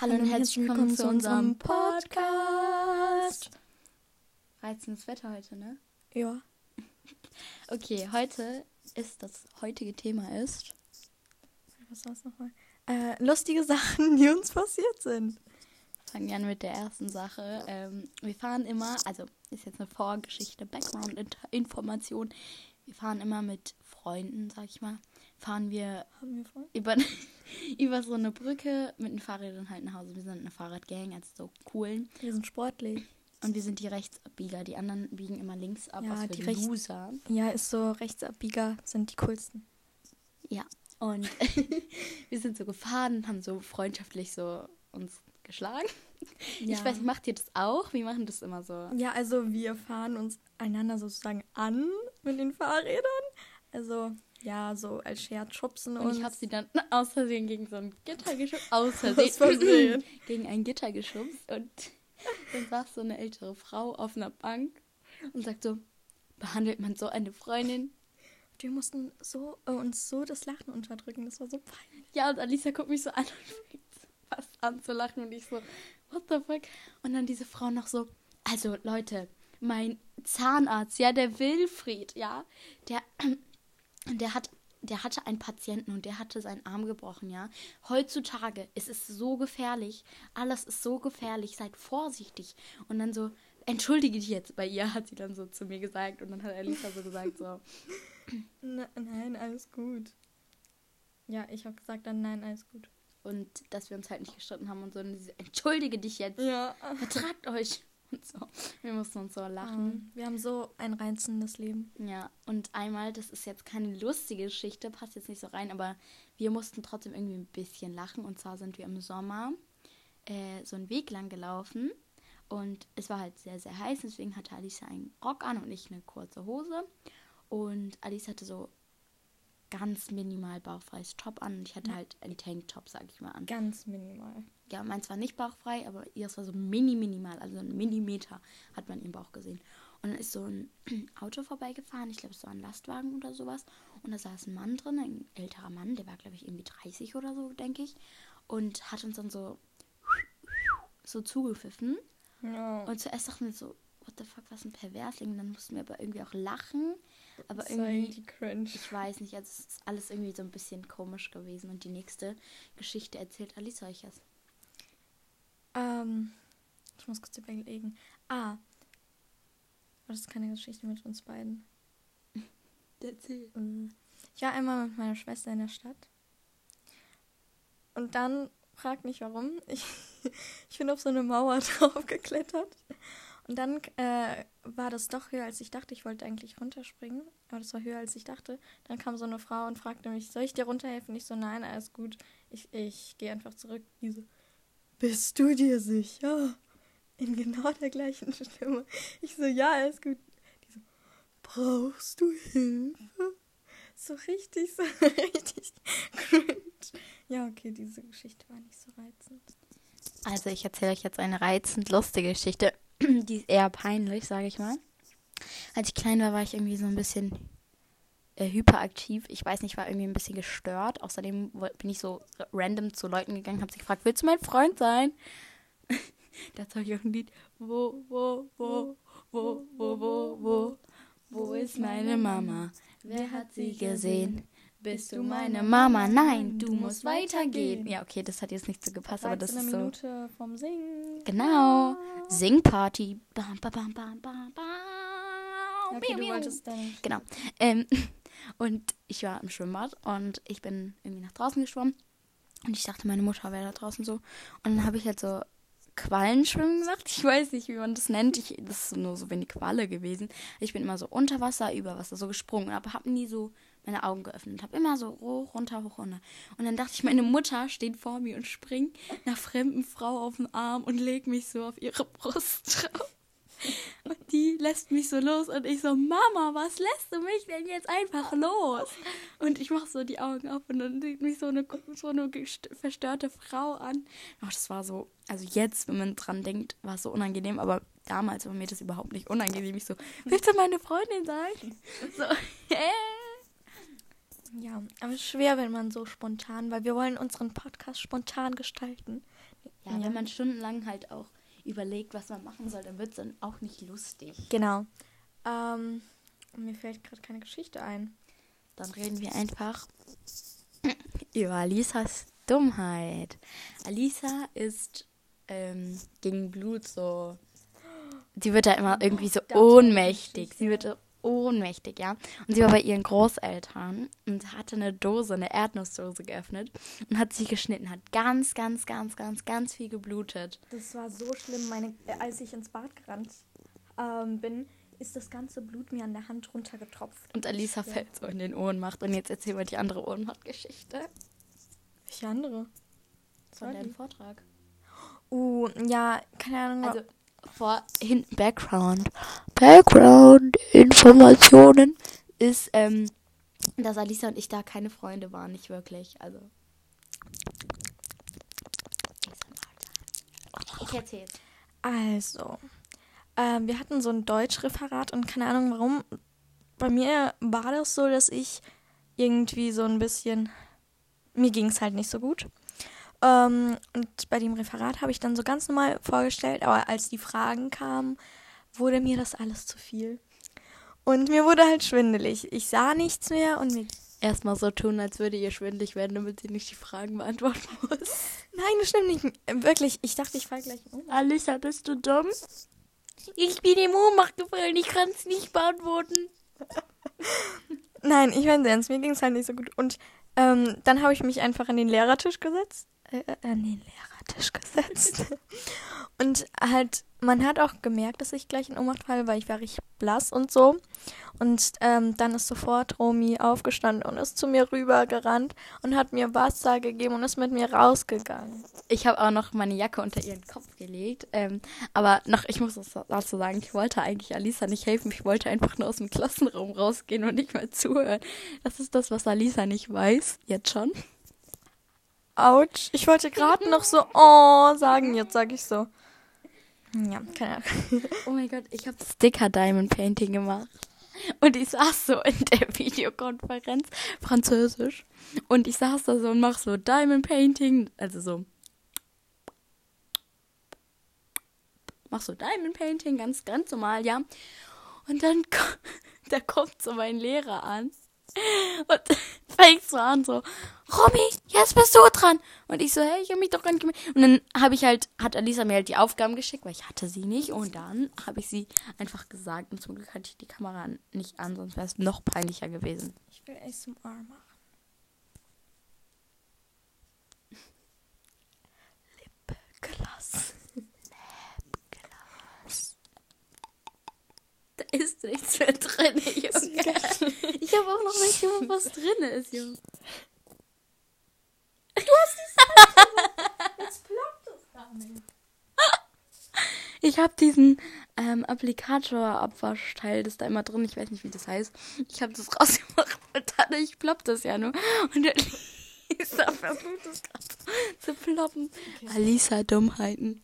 Hallo und herzlich willkommen zu unserem Podcast. Reizendes Wetter heute, ne? Ja. Okay, heute ist das heutige Thema ist. Was war es nochmal? Äh, lustige Sachen, die uns passiert sind. Fangen wir an mit der ersten Sache. Ähm, wir fahren immer, also ist jetzt eine Vorgeschichte, Background-Information. Wir fahren immer mit Freunden, sag ich mal, fahren wir, wir über, über so eine Brücke mit den Fahrrädern halt nach Hause. Wir sind eine Fahrradgang, also so coolen. Wir sind sportlich. Und wir sind die Rechtsabbieger. Die anderen biegen immer links ab, Ja, was für die Rechts- Loser. Ja, ist so Rechtsabbieger sind die coolsten. Ja, und wir sind so gefahren und haben so freundschaftlich so uns geschlagen. Ja. Ich weiß nicht, macht ihr das auch? Wir machen das immer so. Ja, also wir fahren uns einander sozusagen an mit den Fahrrädern. Also, ja, so als Scherz schubsen Und uns. ich habe sie dann aus Versehen gegen so ein Gitter geschubst. Aus Aus Versehen. Versehen. gegen ein Gitter geschubst. Und dann saß so eine ältere Frau auf einer Bank und sagt so, behandelt man so eine Freundin? Wir mussten so, äh, uns so das Lachen unterdrücken. Das war so peinlich. Ja, und Alisa guckt mich so an und fängt fast an zu lachen und ich so, what the fuck? Und dann diese Frau noch so, also Leute, mein Zahnarzt, ja, der Wilfried, ja, der, der hat, der hatte einen Patienten und der hatte seinen Arm gebrochen, ja. Heutzutage ist es so gefährlich, alles ist so gefährlich, seid vorsichtig. Und dann so, entschuldige dich jetzt bei ihr, hat sie dann so zu mir gesagt und dann hat Alisa so gesagt, so, Ne- nein, alles gut. Ja, ich habe gesagt dann nein, alles gut. und dass wir uns halt nicht gestritten haben und so, und sie so, entschuldige dich jetzt. Ja. vertragt euch. Und so. Wir mussten uns so lachen. Ähm, wir haben so ein reizendes Leben. Ja, und einmal, das ist jetzt keine lustige Geschichte, passt jetzt nicht so rein, aber wir mussten trotzdem irgendwie ein bisschen lachen. Und zwar sind wir im Sommer äh, so einen Weg lang gelaufen und es war halt sehr, sehr heiß, deswegen hatte Alice einen Rock an und ich eine kurze Hose. Und Alice hatte so ganz minimal bauchfreies Top an und ich hatte halt einen Tanktop, sag ich mal, an. Ganz minimal. Ja, meins war nicht bauchfrei, aber ihres war so mini minimal, also ein Millimeter hat man im Bauch gesehen. Und dann ist so ein Auto vorbeigefahren, ich glaube, es war ein Lastwagen oder sowas. Und da saß ein Mann drin, ein älterer Mann, der war, glaube ich, irgendwie 30 oder so, denke ich. Und hat uns dann so, so zugepfiffen. Ja. Und zuerst dachten wir so, what the fuck, was ein Perversling. Dann mussten wir aber irgendwie auch lachen. Aber Das war irgendwie, cringe. ich weiß nicht, also es ist alles irgendwie so ein bisschen komisch gewesen. Und die nächste Geschichte erzählt Alice euch jetzt. Ähm, ich muss kurz überlegen. Ah. Aber das ist keine Geschichte mit uns beiden. Erzähl. Ähm, Ich war einmal mit meiner Schwester in der Stadt. Und dann, frag nicht warum, ich, ich bin auf so eine Mauer drauf geklettert. Und dann äh, war das doch höher, als ich dachte. Ich wollte eigentlich runterspringen, aber das war höher, als ich dachte. Dann kam so eine Frau und fragte mich, soll ich dir runterhelfen? Ich so, nein, alles gut. Ich, ich gehe einfach zurück. Die so, bist du dir sicher? In genau der gleichen Stimme. Ich so, ja, alles gut. Die so, brauchst du Hilfe? So richtig, so richtig cringe. Ja, okay, diese Geschichte war nicht so reizend. Also ich erzähle euch jetzt eine reizend lustige Geschichte. Die ist eher peinlich, sage ich mal. Als ich klein war, war ich irgendwie so ein bisschen äh, hyperaktiv. Ich weiß nicht, war irgendwie ein bisschen gestört. Außerdem bin ich so random zu Leuten gegangen, habe sie gefragt, willst du mein Freund sein? Dazu habe ich auch ein Lied. Wo, wo, wo, wo, wo, wo, wo, wo ist meine Mama? Wer hat sie gesehen? Bist du meine Mama? Nein, du musst weitergehen. Ja, okay, das hat jetzt nicht so gepasst, aber das eine ist so. Minute vom Singen. Genau. Singparty. Bam, bam, bam, bam, bam, bam. Okay, du wolltest dann. Genau. Ähm, und ich war im Schwimmbad und ich bin irgendwie nach draußen geschwommen. Und ich dachte, meine Mutter wäre da draußen so. Und dann habe ich halt so Quallenschwimmen gemacht. Ich weiß nicht, wie man das nennt. Ich, das ist nur so wie eine Qualle gewesen. Ich bin immer so unter Wasser, über Wasser so gesprungen, aber habe nie so meine Augen geöffnet. Habe immer so hoch, runter, hoch, runter. Und dann dachte ich, meine Mutter steht vor mir und springt einer fremden Frau auf den Arm und legt mich so auf ihre Brust drauf. Und die lässt mich so los und ich so, Mama, was lässt du mich denn jetzt einfach los? Und ich mache so die Augen auf und dann sieht mich so eine, so eine verstörte Frau an. Ach, das war so, also jetzt, wenn man dran denkt, war es so unangenehm, aber damals war mir das überhaupt nicht unangenehm. Ich so, willst du meine Freundin sein? So, äh. Ja, aber es ist schwer, wenn man so spontan, weil wir wollen unseren Podcast spontan gestalten. Ja, wenn man stundenlang halt auch überlegt, was man machen soll, dann wird es dann auch nicht lustig. Genau. Ähm, mir fällt gerade keine Geschichte ein. Dann reden wir einfach über Alisas Dummheit. Alisa ist ähm, gegen Blut so. Sie wird da immer irgendwie so ohnmächtig. Sie wird ohnmächtig, ja. Und sie war bei ihren Großeltern und hatte eine Dose, eine Erdnussdose geöffnet und hat sie geschnitten, hat ganz, ganz, ganz, ganz, ganz viel geblutet. Das war so schlimm, meine, äh, als ich ins Bad gerannt ähm, bin, ist das ganze Blut mir an der Hand runtergetropft. Und Alisa Ja. fällt so in den Ohnmacht. Und jetzt erzähl mal die andere Ohnmacht-Geschichte Welche andere? von deinem Vortrag. Uh, ja, keine Ahnung. Also vor hinten Background. Background-Informationen ist, ähm, dass Alisa und ich da keine Freunde waren, nicht wirklich. Also. Ich erzähl's. Also, ähm, wir hatten so ein Deutschreferat und keine Ahnung warum. Bei mir war das so, dass ich irgendwie so ein bisschen. Mir ging es halt nicht so gut. Ähm, und bei dem Referat habe ich dann so ganz normal vorgestellt, aber als die Fragen kamen, wurde mir das alles zu viel. Und mir wurde halt schwindelig. Ich sah nichts mehr und mir. Erstmal so tun, als würde ihr schwindlig werden, damit sie nicht die Fragen beantworten muss. Nein, das stimmt nicht. Wirklich, ich dachte, ich falle gleich um. Alisa, bist du dumm? Ich bin im Ohnmacht gefallen, ich kann's nicht beantworten. Nein, ich meine ernst, mir ging es halt nicht so gut. Und ähm, dann habe ich mich einfach an den Lehrertisch gesetzt. Äh, an den Lehrertisch gesetzt. und halt, man hat auch gemerkt, dass ich gleich in Ohnmacht falle, weil ich war richtig blass und so. Und ähm, dann ist sofort Romy aufgestanden und ist zu mir rübergerannt und hat mir Wasser gegeben und ist mit mir rausgegangen. Ich habe auch noch meine Jacke unter ihren Kopf gelegt. Ähm, aber noch, ich muss dazu sagen, ich wollte eigentlich Alisa nicht helfen. Ich wollte einfach nur aus dem Klassenraum rausgehen und nicht mehr zuhören. Das ist das, was Alisa nicht weiß. Jetzt schon. Autsch. Ich wollte gerade noch so, oh, sagen, jetzt sage ich so. Ja, keine Ahnung. Oh mein Gott, ich habe Sticker Diamond Painting gemacht. Und ich saß so in der Videokonferenz, französisch. Und ich saß da so und mach so Diamond Painting, also so. Mach so Diamond Painting, ganz, ganz normal, ja. Und dann da kommt so mein Lehrer an. Und fängt so an, so, Romy, jetzt bist du dran. Und ich so, hey, ich habe mich doch gar nicht gemeldet. Und dann habe ich halt, hat Alisa mir halt die Aufgaben geschickt, weil ich hatte sie nicht. Und dann habe ich sie einfach gesagt. Und zum Glück hatte ich die Kamera nicht an, sonst wäre es noch peinlicher gewesen. Ich will ASMR machen. Ist nichts mehr drin, Junge. Ich habe auch noch nicht gewusst, was drin ist, Junge. Jetzt ploppt es gar nicht. Ich habe diesen ähm, Applikator-Abwaschteil, das da immer drin, ich weiß nicht, wie das heißt. Ich habe das rausgemacht und dadurch ploppt das ja nur. Und der Lisa versucht es gerade zu ploppen. Alisa Dummheiten.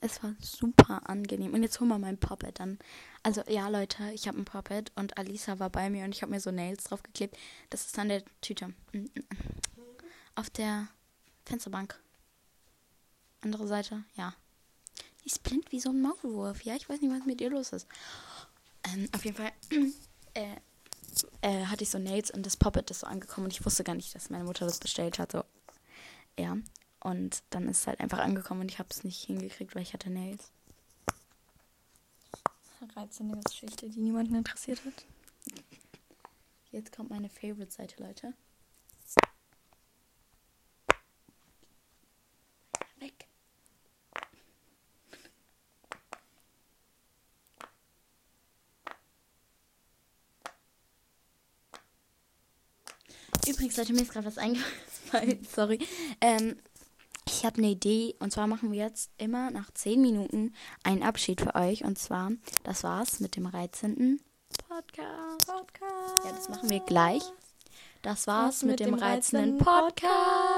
Es war super angenehm. Und jetzt holen wir mein Puppet dann. Also ja, Leute, ich habe ein Puppet und Alisa war bei mir und ich habe mir so Nails draufgeklebt. Das ist an der Tüte. Auf der Fensterbank. Andere Seite, ja. Die ist blind wie so ein Maulwurf. Ja, ich weiß nicht, was mit ihr los ist. Ähm, auf jeden Fall äh, äh, hatte ich so Nails und das Puppet ist so angekommen und ich wusste gar nicht, dass meine Mutter das bestellt hat. So. Ja. Und dann ist es halt einfach angekommen und ich habe es nicht hingekriegt, weil ich hatte Nails. Reizende Geschichte, die niemanden interessiert hat. Jetzt kommt meine Favorite-Seite, Leute. Weg. Übrigens, Leute, mir ist gerade was eingefallen. Sorry. Ähm, ich habe eine Idee. Und zwar machen wir jetzt immer nach 10 Minuten einen Abschied für euch. Und zwar, das war's mit dem 13. Podcast. Podcast. Ja, das machen wir gleich. Das war's mit, mit dem reizenden Podcast.